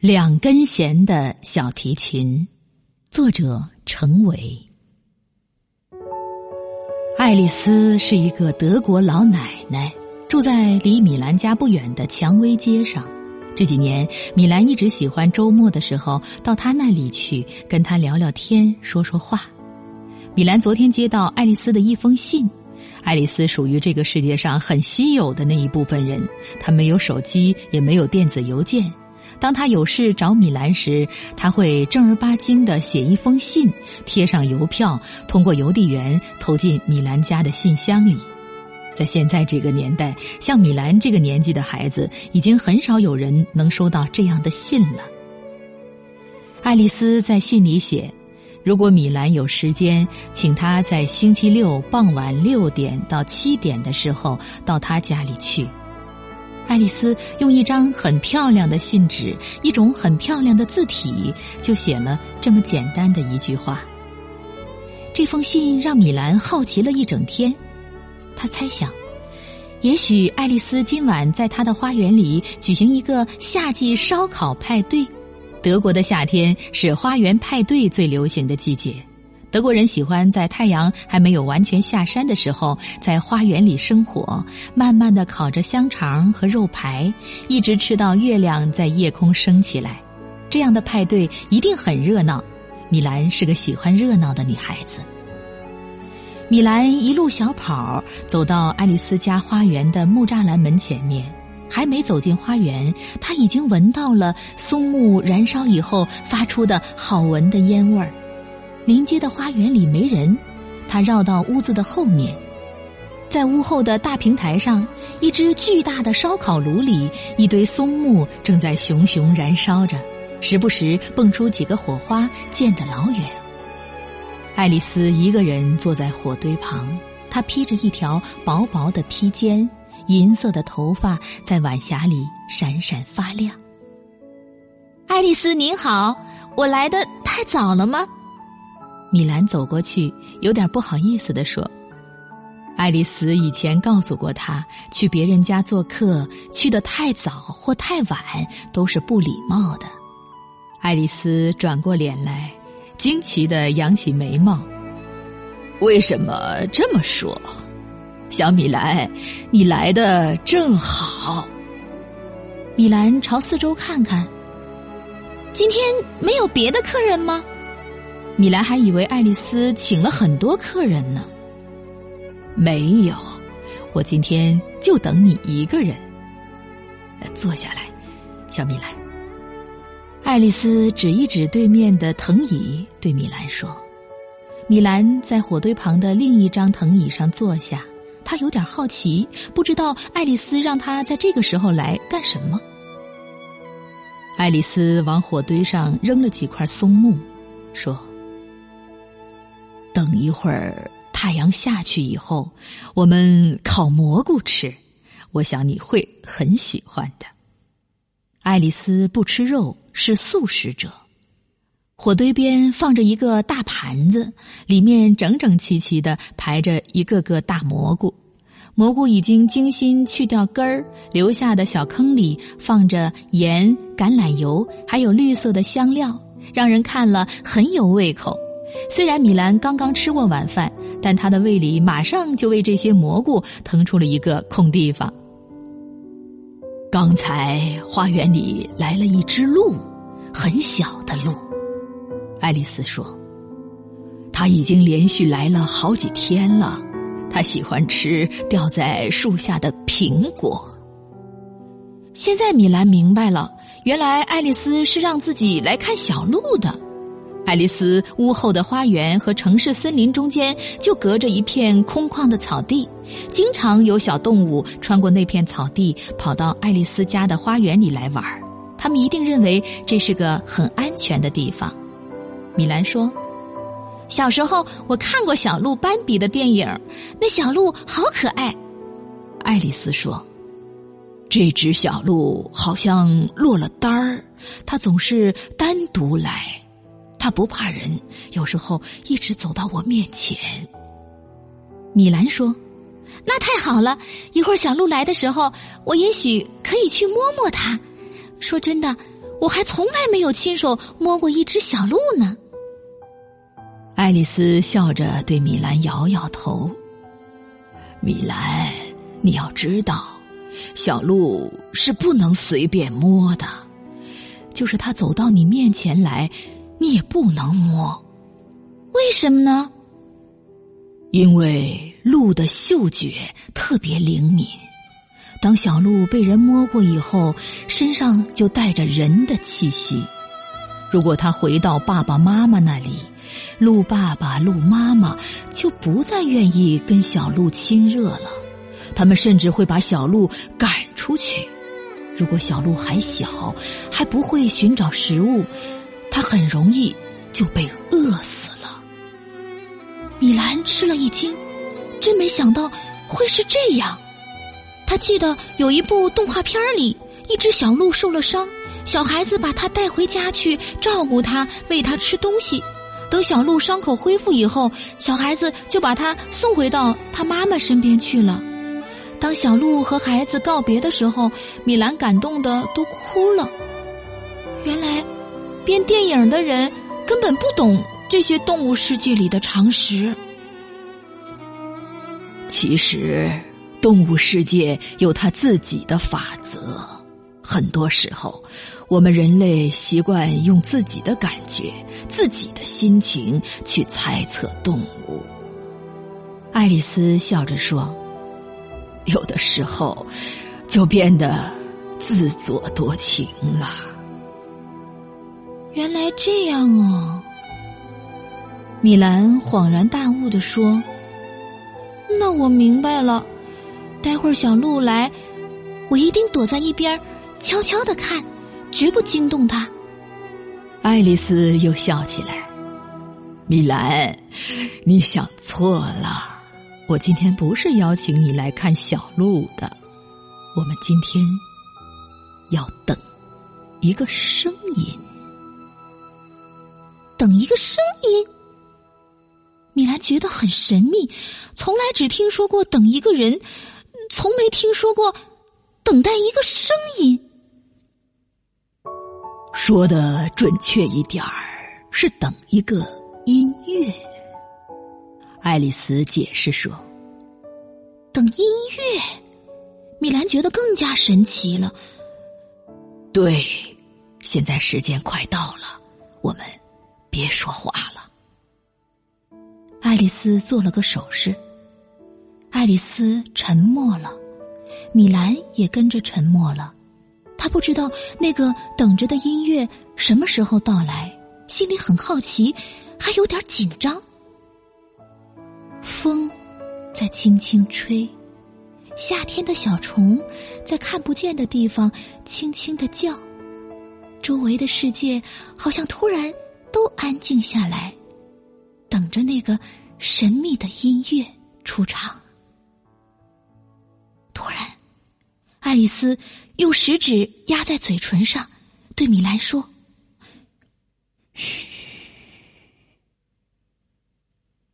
两根弦的小提琴，作者程维。爱丽丝是一个德国老奶奶，住在离米兰家不远的蔷薇街上。这几年，米兰一直喜欢周末的时候到她那里去，跟她聊聊天，说说话。米兰昨天接到爱丽丝的一封信。爱丽丝属于这个世界上很稀有的那一部分人，她没有手机，也没有电子邮件。当他有事找米兰时，他会正儿八经的写一封信，贴上邮票，通过邮递员投进米兰家的信箱里。在现在这个年代，像米兰这个年纪的孩子，已经很少有人能收到这样的信了。爱丽丝在信里写：“如果米兰有时间，请他在星期六傍晚六点到七点的时候到他家里去。”爱丽丝用一张很漂亮的信纸，一种很漂亮的字体，就写了这么简单的一句话。这封信让米兰好奇了一整天。他猜想，也许爱丽丝今晚在她的花园里举行一个夏季烧烤派对。德国的夏天是花园派对最流行的季节。德国人喜欢在太阳还没有完全下山的时候，在花园里生火，慢慢的烤着香肠和肉排，一直吃到月亮在夜空升起来。这样的派对一定很热闹。米兰是个喜欢热闹的女孩子。米兰一路小跑走到爱丽丝家花园的木栅栏门前面，还没走进花园，她已经闻到了松木燃烧以后发出的好闻的烟味儿。临街的花园里没人，他绕到屋子的后面，在屋后的大平台上，一只巨大的烧烤炉里，一堆松木正在熊熊燃烧着，时不时蹦出几个火花，溅得老远。爱丽丝一个人坐在火堆旁，她披着一条薄薄的披肩，银色的头发在晚霞里闪闪发亮。爱丽丝您好，我来的太早了吗？米兰走过去，有点不好意思地说：“爱丽丝以前告诉过他，去别人家做客，去的太早或太晚都是不礼貌的。”爱丽丝转过脸来，惊奇的扬起眉毛：“为什么这么说？小米兰，你来的正好。”米兰朝四周看看：“今天没有别的客人吗？”米兰还以为爱丽丝请了很多客人呢。没有，我今天就等你一个人。坐下来，小米兰。爱丽丝指一指对面的藤椅，对米兰说：“米兰在火堆旁的另一张藤椅上坐下。他有点好奇，不知道爱丽丝让他在这个时候来干什么。”爱丽丝往火堆上扔了几块松木，说。等一会儿，太阳下去以后，我们烤蘑菇吃。我想你会很喜欢的。爱丽丝不吃肉，是素食者。火堆边放着一个大盘子，里面整整齐齐的排着一个个大蘑菇。蘑菇已经精心去掉根儿，留下的小坑里放着盐、橄榄油，还有绿色的香料，让人看了很有胃口。虽然米兰刚刚吃过晚饭，但他的胃里马上就为这些蘑菇腾出了一个空地方。刚才花园里来了一只鹿，很小的鹿。爱丽丝说：“他已经连续来了好几天了，他喜欢吃掉在树下的苹果。”现在米兰明白了，原来爱丽丝是让自己来看小鹿的。爱丽丝屋后的花园和城市森林中间就隔着一片空旷的草地，经常有小动物穿过那片草地，跑到爱丽丝家的花园里来玩儿。他们一定认为这是个很安全的地方。米兰说：“小时候我看过小鹿斑比的电影，那小鹿好可爱。”爱丽丝说：“这只小鹿好像落了单儿，它总是单独来。”他不怕人，有时候一直走到我面前。米兰说：“那太好了，一会儿小鹿来的时候，我也许可以去摸摸它。说真的，我还从来没有亲手摸过一只小鹿呢。爱丽丝笑着对米兰摇摇头。米兰，你要知道，小鹿是不能随便摸的，就是它走到你面前来，你也不能摸。为什么呢？因为鹿的嗅觉特别灵敏。当小鹿被人摸过以后，身上就带着人的气息。如果它回到爸爸妈妈那里，鹿爸爸、鹿妈妈就不再愿意跟小鹿亲热了。他们甚至会把小鹿赶出去。如果小鹿还小，还不会寻找食物，很容易就被饿死了。米兰吃了一惊，真没想到会是这样。他记得有一部动画片里，一只小鹿受了伤，小孩子把它带回家去照顾它，喂它吃东西。等小鹿伤口恢复以后，小孩子就把它送回到他妈妈身边去了。当小鹿和孩子告别的时候，米兰感动的都哭了。编电影的人根本不懂这些动物世界里的常识。其实。动物世界有它自己的法则，很多时候，我们人类习惯用自己的感觉、自己的心情去猜测动物。爱丽丝笑着说：“有的时候，就变得自作多情了。”原来这样哦，米兰恍然大悟的说：“那我明白了。”待会儿小鹿来，我一定躲在一边，悄悄的看，绝不惊动它。爱丽丝又笑起来。米兰，你想错了，我今天不是邀请你来看小鹿的，我们今天要等一个声音，等一个声音。米兰觉得很神秘，从来只听说过等一个人。从没听说过等待一个声音。说的准确一点儿，是等一个音乐。爱丽丝解释说：“等音乐。”米兰觉得更加神奇了。对，现在时间快到了，我们别说话了。爱丽丝做了个手势。爱丽丝沉默了，米兰也跟着沉默了。他不知道那个等着的音乐什么时候到来，心里很好奇，还有点紧张。风在轻轻吹，夏天的小虫在看不见的地方轻轻的叫，周围的世界好像突然都安静下来，等着那个神秘的音乐出场。突然爱丽丝用食指压在嘴唇上，对米兰说：“嘘，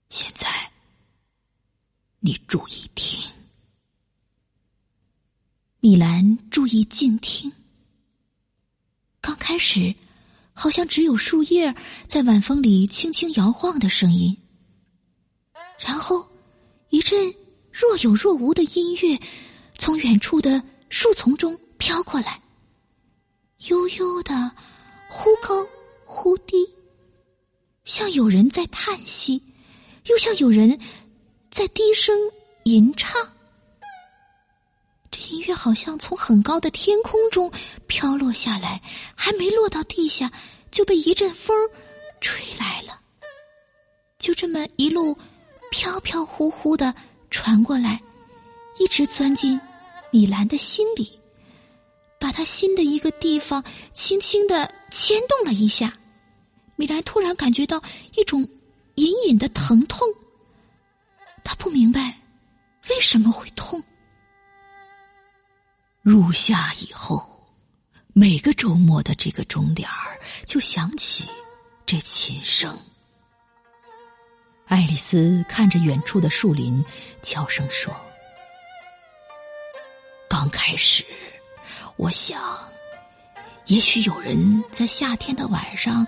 现在你注意听。”米兰注意静听。刚开始，好像只有树叶在晚风里轻轻摇晃的声音，然后一阵若有若无的音乐从远处的。树丛中飘过来，悠悠的，忽高忽低，像有人在叹息，又像有人在低声吟唱。音乐好像从很高的天空中飘落下来，还没落到地下，就被一阵风吹来了。就这么一路飘飘忽忽的传过来，一直钻进。米兰的心里，把他心的一个地方轻轻的牵动了一下。米兰突然感觉到一种隐隐的疼痛，他不明白为什么会痛。入夏以后，每个周末的这个钟点儿就响起这琴声。爱丽丝看着远处的树林，悄声说。刚开始，我想，也许有人在夏天的晚上，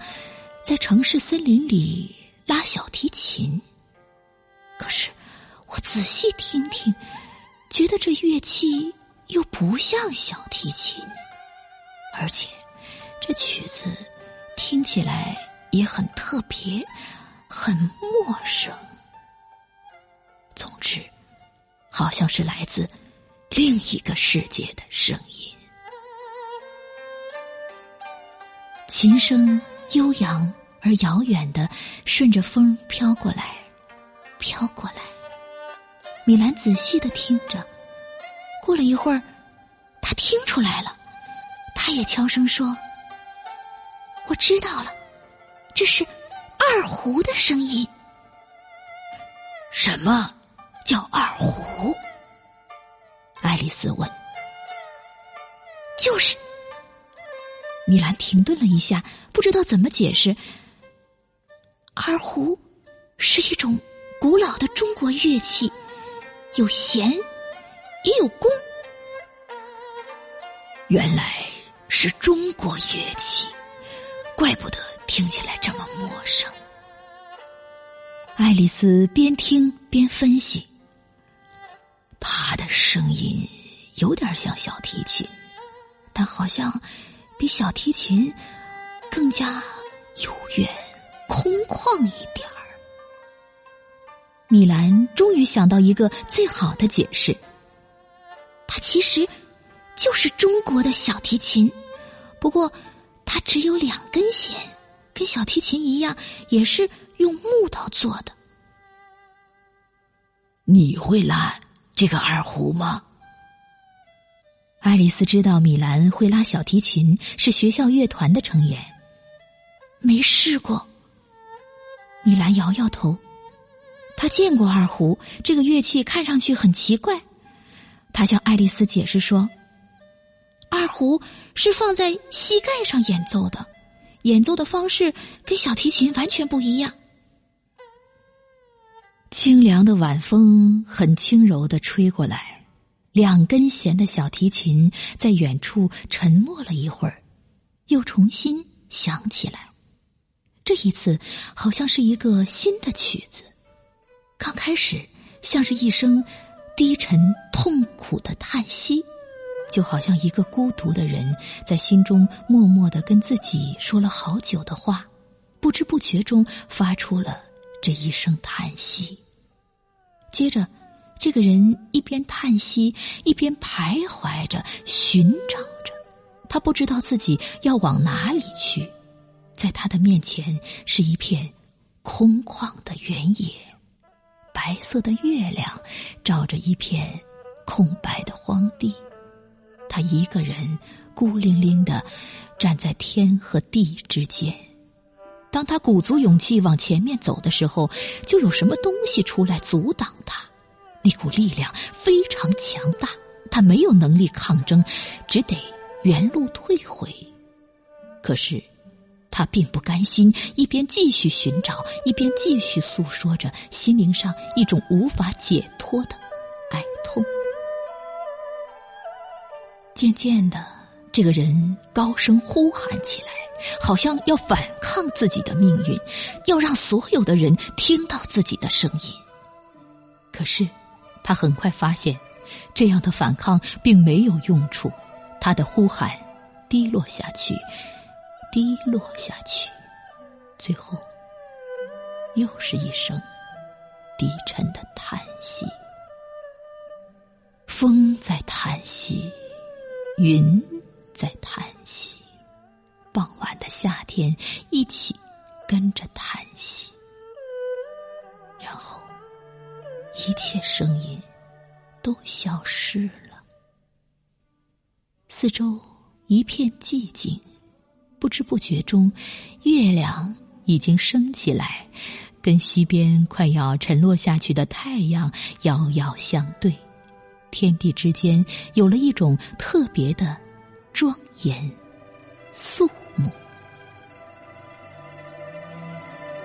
在城市森林里拉小提琴。可是我仔细听听，觉得这乐器又不像小提琴，而且这曲子听起来也很特别，很陌生。总之，好像是来自另一个世界的声音。琴声悠扬而遥远的，顺着风飘过来，飘过来。米兰仔细的听着，过了一会儿，他听出来了，他也悄声说：“我知道了，这是二胡的声音。”什么叫二胡？爱丽丝问。就是。米兰停顿了一下，不知道怎么解释。二胡是一种古老的中国乐器，有弦，也有弓。原来是中国乐器，怪不得听起来这么陌生。爱丽丝边听边分析，他的声音有点像小提琴，但好像……比小提琴更加悠远、空旷一点儿。米兰终于想到一个最好的解释：其实就是中国的小提琴，不过它只有两根弦，跟小提琴一样，也是用木头做的。你会拉这个二胡吗？爱丽丝知道米兰会拉小提琴，是学校乐团的成员。没试过。米兰摇摇头。他见过二胡，这个乐器看上去很奇怪。他向爱丽丝解释说：“二胡是放在膝盖上演奏的，演奏的方式跟小提琴完全不一样。”清凉的晚风很轻柔的吹过来。两根弦的小提琴在远处沉默了一会儿，又重新响起来。这一次好像是一个新的曲子。刚开始像是一声低沉痛苦的叹息，就好像一个孤独的人在心中默默的跟自己说了好久的话，不知不觉中发出了这一声叹息。接着。这个人一边叹息，一边徘徊着，寻找着。他不知道自己要往哪里去。在他的面前是一片空旷的原野，白色的月亮照着一片空白的荒地。他一个人孤零零的站在天和地之间。当他鼓足勇气往前面走的时候，就有什么东西出来阻挡他。那股力量非常强大，他没有能力抗争，只得原路退回。可是，他并不甘心，一边继续寻找，一边继续诉说着心灵上一种无法解脱的哀痛。渐渐的，这个人高声呼喊起来，好像要反抗自己的命运，要让所有的人听到自己的声音。可是。他很快发现，这样的反抗并没有用处。他的呼喊低落下去，低落下去，最后又是一声低沉的叹息。风在叹息，云在叹息，傍晚的夏天一起跟着叹息，然后。一切声音都消失了，四周一片寂静。不知不觉中，月亮已经升起来，跟西边快要沉落下去的太阳遥遥相对，天地之间有了一种特别的庄严肃穆。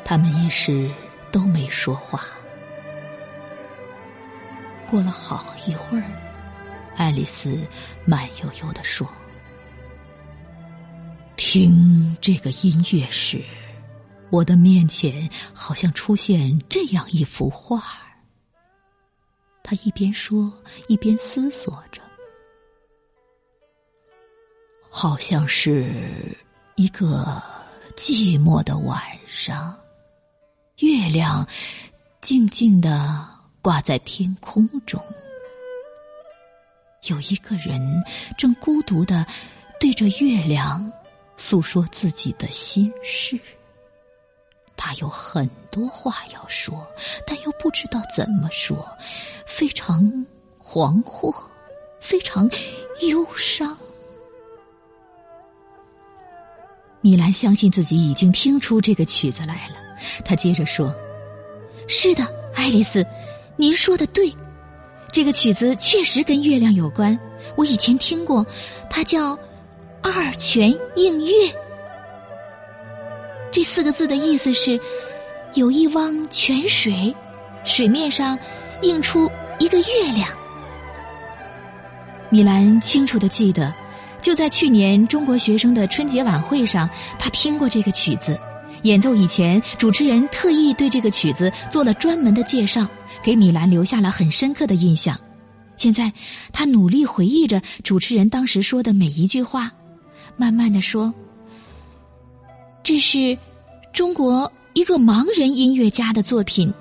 他们一时都没说话。过了好一会儿，爱丽丝慢悠悠的说：“听这个音乐时，我的面前好像出现这样一幅画儿。他一边说，一边思索着，好像是一个寂寞的晚上，月亮静静的挂在天空中，有一个人正孤独的对着月亮。诉说自己的心事，他有很多话要说，但又不知道怎么说，非常惶惑，非常忧伤。米兰相信自己已经听出这个曲子来了，他接着说：“是的，爱丽丝，您说的对，这个曲子确实跟月亮有关，我以前听过，它叫。”二泉映月，这四个字的意思是：有一汪泉水，水面上映出一个月亮。米兰清楚的记得，就在去年中国学生的春节晚会上，他听过这个曲子。演奏以前，主持人特意对这个曲子做了专门的介绍，给米兰留下了很深刻的印象。现在，他努力回忆着主持人当时说的每一句话。慢慢的说：“这是中国一个盲人音乐家的作品，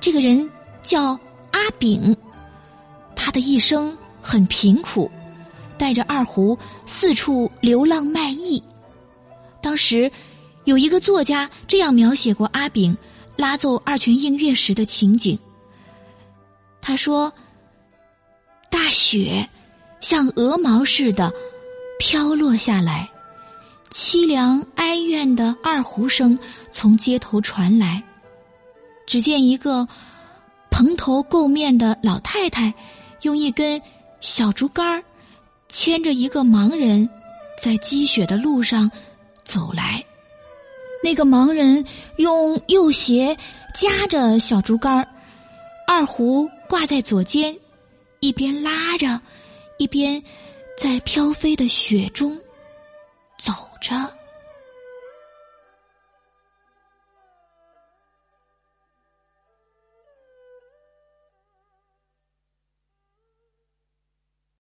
这个人叫阿炳，他的一生很贫苦，带着二胡四处流浪卖艺。当时有一个作家这样描写过阿炳拉奏二泉映月时的情景。他说：大雪像鹅毛似的。”飘落下来，凄凉哀怨的二胡声从街头传来。只见一个蓬头垢面的老太太，用一根小竹竿牵着一个盲人，在积雪的路上走来。那个盲人用右鞋夹着小竹竿二胡挂在左肩，一边拉着，一边。在飘飞的雪中走着。